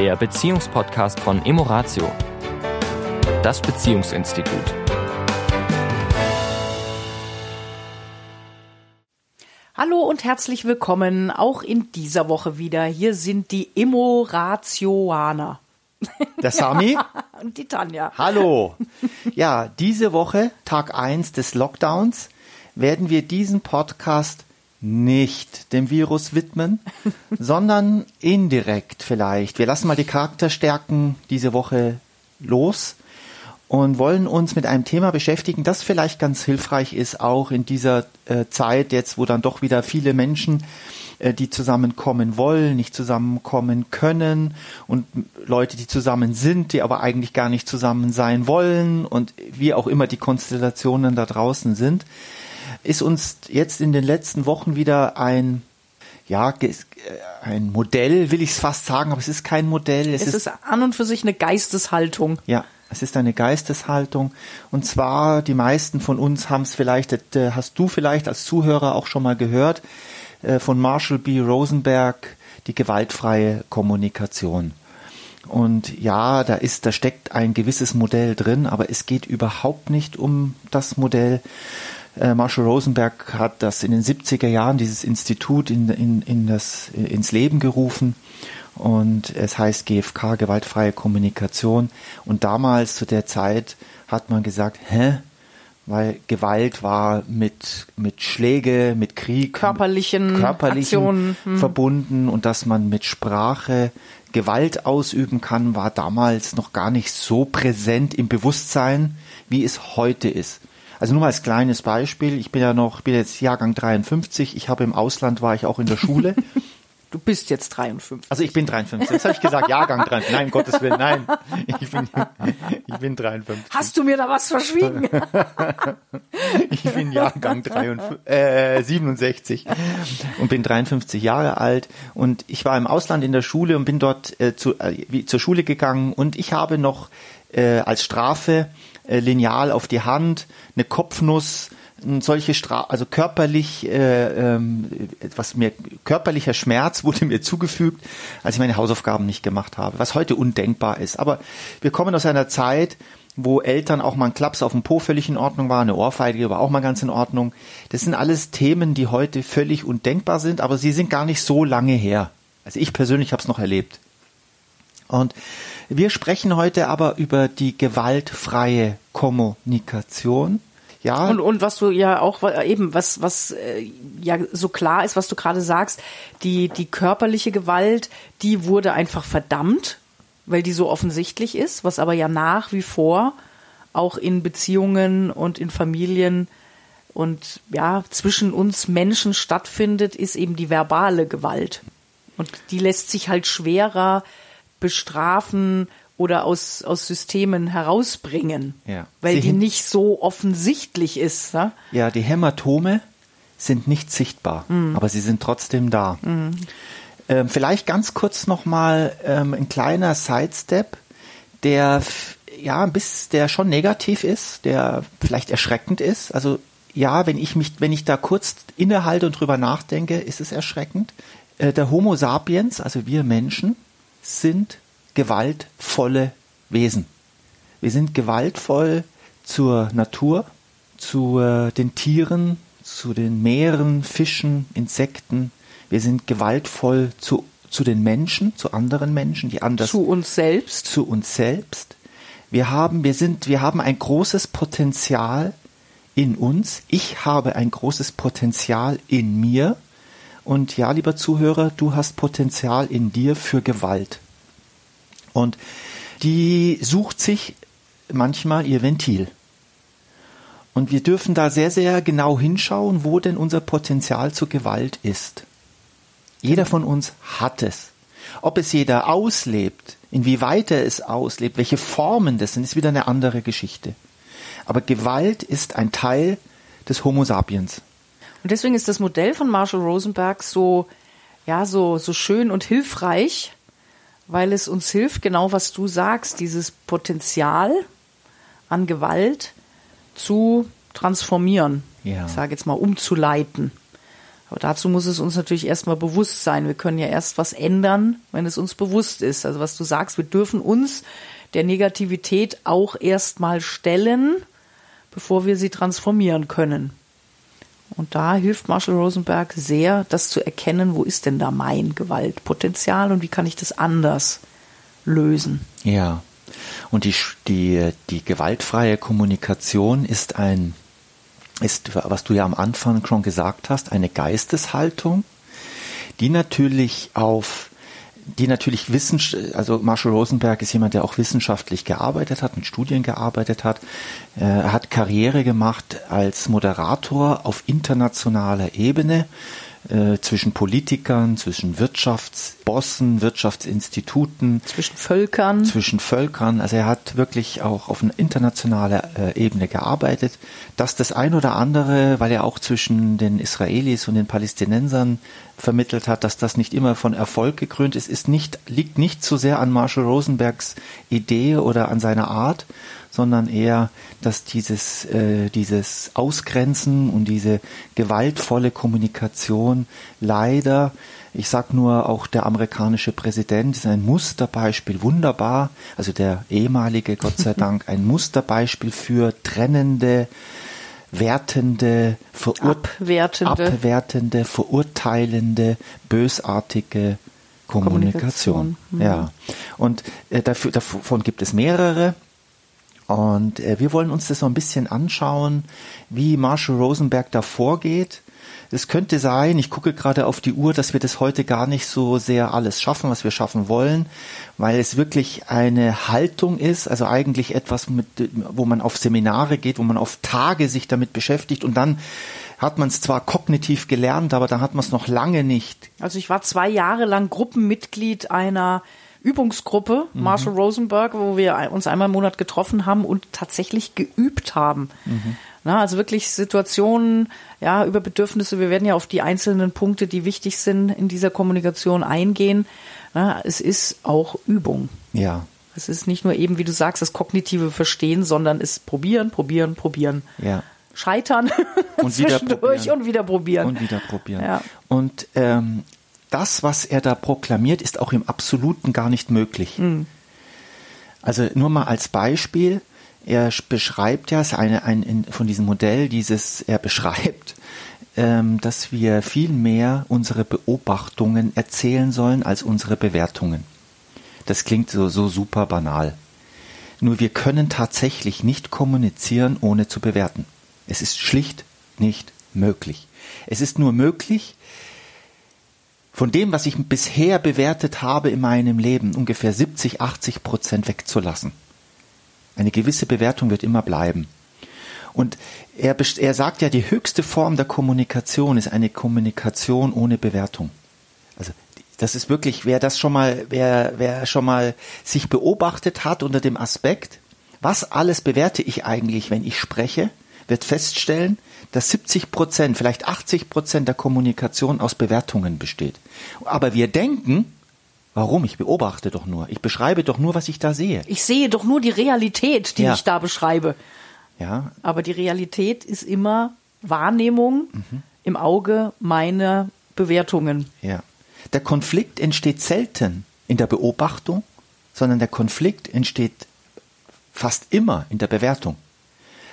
der Beziehungspodcast von Emoratio, das Beziehungsinstitut. Hallo und herzlich willkommen auch in dieser Woche wieder. Hier sind die Emoratioaner. Der Sami. und die Tanja. Hallo. Ja, diese Woche, Tag 1 des Lockdowns, werden wir diesen Podcast nicht dem Virus widmen, sondern indirekt vielleicht. Wir lassen mal die Charakterstärken diese Woche los und wollen uns mit einem Thema beschäftigen, das vielleicht ganz hilfreich ist, auch in dieser äh, Zeit jetzt, wo dann doch wieder viele Menschen, äh, die zusammenkommen wollen, nicht zusammenkommen können und Leute, die zusammen sind, die aber eigentlich gar nicht zusammen sein wollen und wie auch immer die Konstellationen da draußen sind ist uns jetzt in den letzten Wochen wieder ein ja, ein Modell, will ich es fast sagen, aber es ist kein Modell. Es, es ist, ist an und für sich eine Geisteshaltung. Ja, es ist eine Geisteshaltung. Und zwar, die meisten von uns haben es vielleicht, äh, hast du vielleicht als Zuhörer auch schon mal gehört, äh, von Marshall B. Rosenberg, die gewaltfreie Kommunikation. Und ja, da ist, da steckt ein gewisses Modell drin, aber es geht überhaupt nicht um das Modell, äh, Marshall Rosenberg hat das in den 70er Jahren, dieses Institut in, in, in das, ins Leben gerufen. Und es heißt GFK, gewaltfreie Kommunikation. Und damals zu der Zeit hat man gesagt, hä? Weil Gewalt war mit, mit Schläge, mit Krieg, körperlichen, körperlichen Aktionen hm. verbunden und dass man mit Sprache Gewalt ausüben kann, war damals noch gar nicht so präsent im Bewusstsein, wie es heute ist. Also nur mal als kleines Beispiel. Ich bin ja noch, bin jetzt Jahrgang 53. Ich habe im Ausland, war ich auch in der Schule. Du bist jetzt 53. Also ich bin 53. Das habe ich gesagt, Jahrgang 53. Nein, um Gottes Willen, nein. Ich bin, ich bin 53. Hast du mir da was verschwiegen? ich bin Jahrgang 53, äh, 67 und bin 53 Jahre alt. Und ich war im Ausland in der Schule und bin dort äh, zu, äh, zur Schule gegangen. Und ich habe noch äh, als Strafe äh, Lineal auf die Hand, eine Kopfnuss, solche Stra also körperlich äh, ähm, was mir körperlicher Schmerz wurde mir zugefügt, als ich meine Hausaufgaben nicht gemacht habe, was heute undenkbar ist. Aber wir kommen aus einer Zeit, wo Eltern auch mal ein Klaps auf dem Po völlig in Ordnung war, eine Ohrfeige war auch mal ganz in Ordnung. Das sind alles Themen, die heute völlig undenkbar sind, aber sie sind gar nicht so lange her. Also ich persönlich habe es noch erlebt. Und wir sprechen heute aber über die gewaltfreie Kommunikation. Ja. Und, und was du ja auch eben, was, was äh, ja so klar ist, was du gerade sagst, die, die körperliche Gewalt, die wurde einfach verdammt, weil die so offensichtlich ist, was aber ja nach wie vor auch in Beziehungen und in Familien und ja, zwischen uns Menschen stattfindet, ist eben die verbale Gewalt. Und die lässt sich halt schwerer bestrafen oder aus, aus Systemen herausbringen, ja. weil Sie die nicht so offensichtlich ist. Ne? Ja, die Hämatome sind nicht sichtbar, mhm. aber sie sind trotzdem da. Mhm. Ähm, vielleicht ganz kurz nochmal ähm, ein kleiner Sidestep, der ja bis der schon negativ ist, der vielleicht erschreckend ist. Also ja, wenn ich mich, wenn ich da kurz innehalte und drüber nachdenke, ist es erschreckend. Äh, der Homo sapiens, also wir Menschen, sind gewaltvolle Wesen. Wir sind gewaltvoll zur Natur, zu äh, den Tieren, zu den Meeren, Fischen, Insekten. Wir sind gewaltvoll zu, zu den Menschen, zu anderen Menschen, die anders. Zu uns selbst. Zu uns selbst. Wir haben, wir sind, wir haben ein großes Potenzial in uns. Ich habe ein großes Potenzial in mir. Und ja, lieber Zuhörer, du hast Potenzial in dir für Gewalt. Und die sucht sich manchmal ihr Ventil. Und wir dürfen da sehr, sehr genau hinschauen, wo denn unser Potenzial zur Gewalt ist. Jeder von uns hat es. Ob es jeder auslebt, inwieweit er es auslebt, welche Formen das sind, ist wieder eine andere Geschichte. Aber Gewalt ist ein Teil des Homo sapiens. Und deswegen ist das Modell von Marshall Rosenberg so, ja, so, so schön und hilfreich, weil es uns hilft, genau was du sagst, dieses Potenzial an Gewalt zu transformieren. Ja. Ich sage jetzt mal umzuleiten. Aber dazu muss es uns natürlich erstmal bewusst sein. Wir können ja erst was ändern, wenn es uns bewusst ist. Also was du sagst, wir dürfen uns der Negativität auch erstmal stellen, bevor wir sie transformieren können. Und da hilft Marshall Rosenberg sehr, das zu erkennen, wo ist denn da mein Gewaltpotenzial und wie kann ich das anders lösen. Ja. Und die, die, die gewaltfreie Kommunikation ist ein, ist, was du ja am Anfang schon gesagt hast, eine Geisteshaltung, die natürlich auf die natürlich wissen, also Marshall Rosenberg ist jemand, der auch wissenschaftlich gearbeitet hat, mit Studien gearbeitet hat. Er hat Karriere gemacht als Moderator auf internationaler Ebene äh, zwischen Politikern, zwischen Wirtschaftsbossen, Wirtschaftsinstituten, zwischen Völkern, zwischen Völkern. Also er hat wirklich auch auf einer internationalen äh, Ebene gearbeitet. Dass das ein oder andere, weil er auch zwischen den Israelis und den Palästinensern vermittelt hat, dass das nicht immer von Erfolg gekrönt ist, ist nicht, liegt nicht so sehr an Marshall Rosenbergs Idee oder an seiner Art, sondern eher, dass dieses, äh, dieses Ausgrenzen und diese gewaltvolle Kommunikation leider, ich sag nur auch der amerikanische Präsident ist ein Musterbeispiel, wunderbar, also der ehemalige, Gott sei Dank, ein Musterbeispiel für trennende, wertende, verur abwertende. abwertende, verurteilende, bösartige Kommunikation. Kommunikation. Mhm. Ja. Und äh, dafür, davon gibt es mehrere. Und äh, wir wollen uns das so ein bisschen anschauen, wie Marshall Rosenberg da vorgeht. Es könnte sein, ich gucke gerade auf die Uhr, dass wir das heute gar nicht so sehr alles schaffen, was wir schaffen wollen, weil es wirklich eine Haltung ist, also eigentlich etwas, mit, wo man auf Seminare geht, wo man auf Tage sich damit beschäftigt und dann hat man es zwar kognitiv gelernt, aber dann hat man es noch lange nicht. Also ich war zwei Jahre lang Gruppenmitglied einer Übungsgruppe, mhm. Marshall Rosenberg, wo wir uns einmal im Monat getroffen haben und tatsächlich geübt haben. Mhm. Na, also wirklich Situationen, ja, über Bedürfnisse. Wir werden ja auf die einzelnen Punkte, die wichtig sind in dieser Kommunikation eingehen. Na, es ist auch Übung. Ja. Es ist nicht nur eben, wie du sagst, das kognitive Verstehen, sondern es probieren, probieren, probieren. Ja. Scheitern und wieder probieren. und wieder probieren. Und wieder probieren. Ja. Und ähm, das, was er da proklamiert, ist auch im Absoluten gar nicht möglich. Mhm. Also nur mal als Beispiel, er beschreibt ja, eine, ein, von diesem Modell, dieses, er beschreibt, ähm, dass wir viel mehr unsere Beobachtungen erzählen sollen als unsere Bewertungen. Das klingt so, so super banal. Nur wir können tatsächlich nicht kommunizieren, ohne zu bewerten. Es ist schlicht nicht möglich. Es ist nur möglich, von dem, was ich bisher bewertet habe in meinem Leben, ungefähr 70, 80 Prozent wegzulassen. Eine gewisse Bewertung wird immer bleiben. Und er, er sagt ja, die höchste Form der Kommunikation ist eine Kommunikation ohne Bewertung. Also das ist wirklich, wer das schon mal, wer, wer schon mal sich beobachtet hat unter dem Aspekt, was alles bewerte ich eigentlich, wenn ich spreche, wird feststellen, dass 70 Prozent, vielleicht 80 Prozent der Kommunikation aus Bewertungen besteht. Aber wir denken, Warum? Ich beobachte doch nur. Ich beschreibe doch nur, was ich da sehe. Ich sehe doch nur die Realität, die ja. ich da beschreibe. Ja. Aber die Realität ist immer Wahrnehmung mhm. im Auge meiner Bewertungen. Ja. Der Konflikt entsteht selten in der Beobachtung, sondern der Konflikt entsteht fast immer in der Bewertung.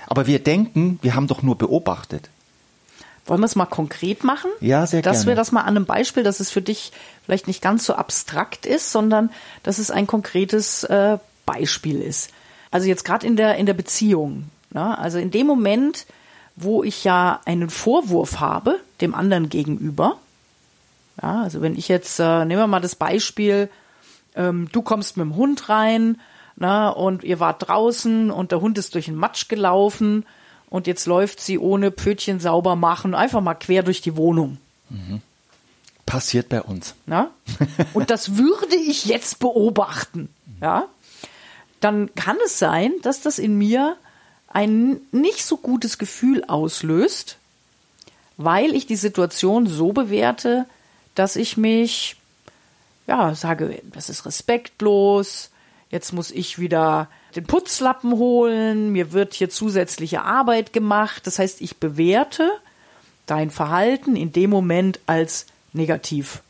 Aber wir denken, wir haben doch nur beobachtet. Wollen wir es mal konkret machen? Ja, sehr dass gerne. Dass wir das mal an einem Beispiel, dass es für dich vielleicht nicht ganz so abstrakt ist, sondern dass es ein konkretes äh, Beispiel ist. Also jetzt gerade in der, in der Beziehung. Ne? Also in dem Moment, wo ich ja einen Vorwurf habe, dem anderen gegenüber. Ja, also wenn ich jetzt, äh, nehmen wir mal das Beispiel, ähm, du kommst mit dem Hund rein na, und ihr wart draußen und der Hund ist durch den Matsch gelaufen und jetzt läuft sie ohne Pfötchen sauber machen, einfach mal quer durch die Wohnung. Mhm. Passiert bei uns. Na? Und das würde ich jetzt beobachten. Ja? Dann kann es sein, dass das in mir ein nicht so gutes Gefühl auslöst, weil ich die Situation so bewerte, dass ich mich, ja, sage, das ist respektlos, jetzt muss ich wieder den Putzlappen holen, mir wird hier zusätzliche Arbeit gemacht. Das heißt, ich bewerte dein Verhalten in dem Moment als negativ.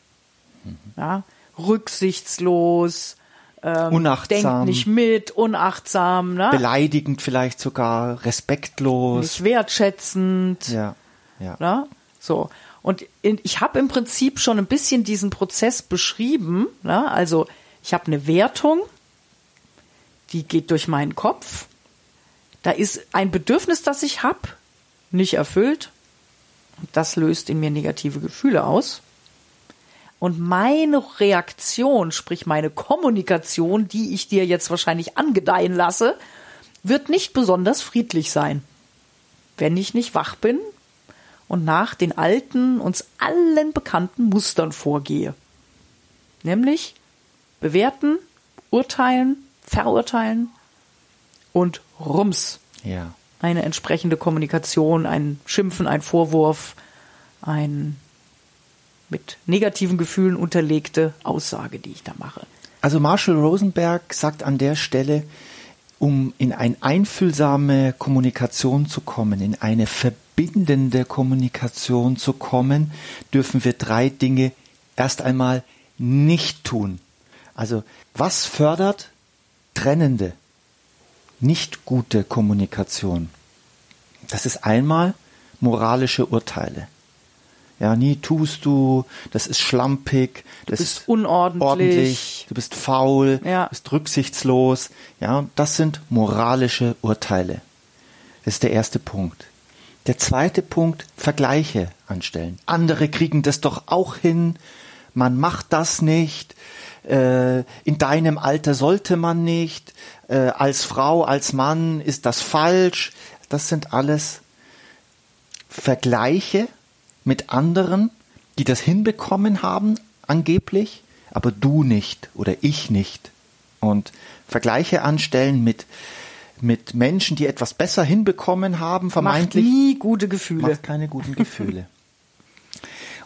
Ja, rücksichtslos, ähm, Unachtsam. denkt nicht mit, unachtsam, ne? Beleidigend vielleicht sogar, respektlos. nicht wertschätzend. ja, ja. Ne? So. Und in, ich habe im Prinzip schon ein bisschen diesen Prozess beschrieben. Ne? Also ich habe eine Wertung, die geht durch meinen Kopf. Da ist ein Bedürfnis, das ich habe, nicht erfüllt. Das löst in mir negative Gefühle aus. Und meine Reaktion, sprich meine Kommunikation, die ich dir jetzt wahrscheinlich angedeihen lasse, wird nicht besonders friedlich sein. Wenn ich nicht wach bin und nach den alten, uns allen bekannten Mustern vorgehe. Nämlich bewerten, urteilen, verurteilen und rums. ja. Eine entsprechende Kommunikation, ein Schimpfen, ein Vorwurf, ein mit negativen Gefühlen unterlegte Aussage, die ich da mache. Also Marshall Rosenberg sagt an der Stelle, um in eine einfühlsame Kommunikation zu kommen, in eine verbindende Kommunikation zu kommen, dürfen wir drei Dinge erst einmal nicht tun. Also was fördert trennende, nicht gute Kommunikation? Das ist einmal moralische Urteile. Ja, nie tust du, das ist schlampig, das ist unordentlich. ordentlich, du bist faul, Ja. bist rücksichtslos. Ja, das sind moralische Urteile. Das ist der erste Punkt. Der zweite Punkt, Vergleiche anstellen. Andere kriegen das doch auch hin. Man macht das nicht. Äh, in deinem Alter sollte man nicht. Äh, als Frau, als Mann ist das falsch. Das sind alles Vergleiche mit anderen, die das hinbekommen haben, angeblich, aber du nicht oder ich nicht. Und Vergleiche anstellen mit, mit Menschen, die etwas besser hinbekommen haben, Macht vermeintlich, nie gute Gefühle. macht keine guten Gefühle.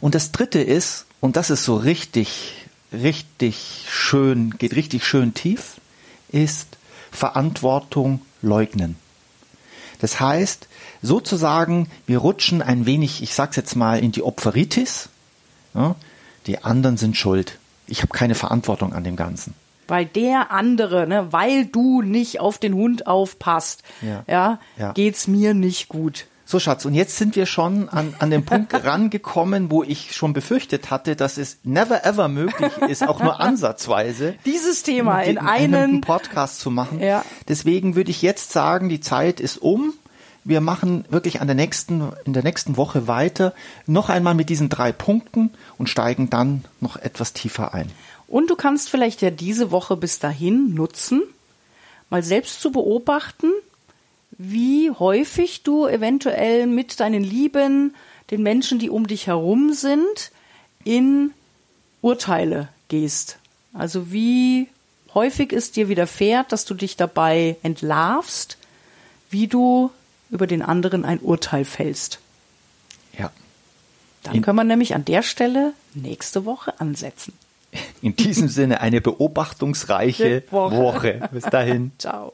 Und das dritte ist, und das ist so richtig, richtig schön, geht richtig schön tief, ist Verantwortung leugnen. Das heißt, sozusagen, wir rutschen ein wenig, ich sag's jetzt mal, in die Opferitis. Ja, die anderen sind schuld. Ich habe keine Verantwortung an dem Ganzen. Weil der andere, ne, weil du nicht auf den Hund aufpasst, Ja. ja, Ja. geht's mir nicht gut. So, Schatz, und jetzt sind wir schon an, an den Punkt rangekommen, wo ich schon befürchtet hatte, dass es never ever möglich ist, auch nur ansatzweise, Dieses Thema in einen einen, Podcast zu machen. Ja. Deswegen würde ich jetzt sagen, die Zeit ist um. Wir machen wirklich an der nächsten, in der nächsten Woche weiter, noch einmal mit diesen drei Punkten und steigen dann noch etwas tiefer ein. Und du kannst vielleicht ja diese Woche bis dahin nutzen, mal selbst zu beobachten, wie häufig du eventuell mit deinen Lieben, den Menschen, die um dich herum sind, in Urteile gehst. Also wie häufig es dir widerfährt, dass du dich dabei entlarvst, wie du über den anderen ein Urteil fällst. Ja. Dann In- können wir nämlich an der Stelle nächste Woche ansetzen. In diesem Sinne eine beobachtungsreiche Woche. Woche. Bis dahin. Ciao.